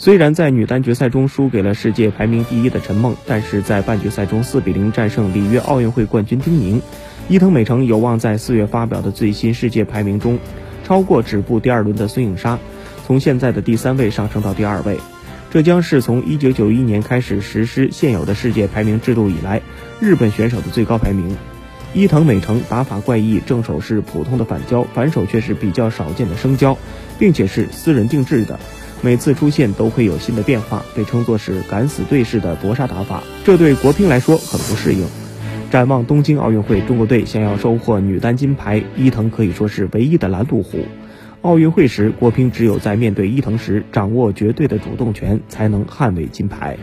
虽然在女单决赛中输给了世界排名第一的陈梦，但是在半决赛中4比0战胜里约奥运会冠军丁宁，伊藤美诚有望在四月发表的最新世界排名中超过止步第二轮的孙颖莎，从现在的第三位上升到第二位。这将是从1991年开始实施现有的世界排名制度以来，日本选手的最高排名。伊藤美诚打法怪异，正手是普通的反胶，反手却是比较少见的生胶，并且是私人定制的。每次出现都会有新的变化，被称作是敢死队式的搏杀打法，这对国乒来说很不适应。展望东京奥运会，中国队想要收获女单金牌，伊藤可以说是唯一的拦路虎。奥运会时，国乒只有在面对伊藤时掌握绝对的主动权，才能捍卫金牌。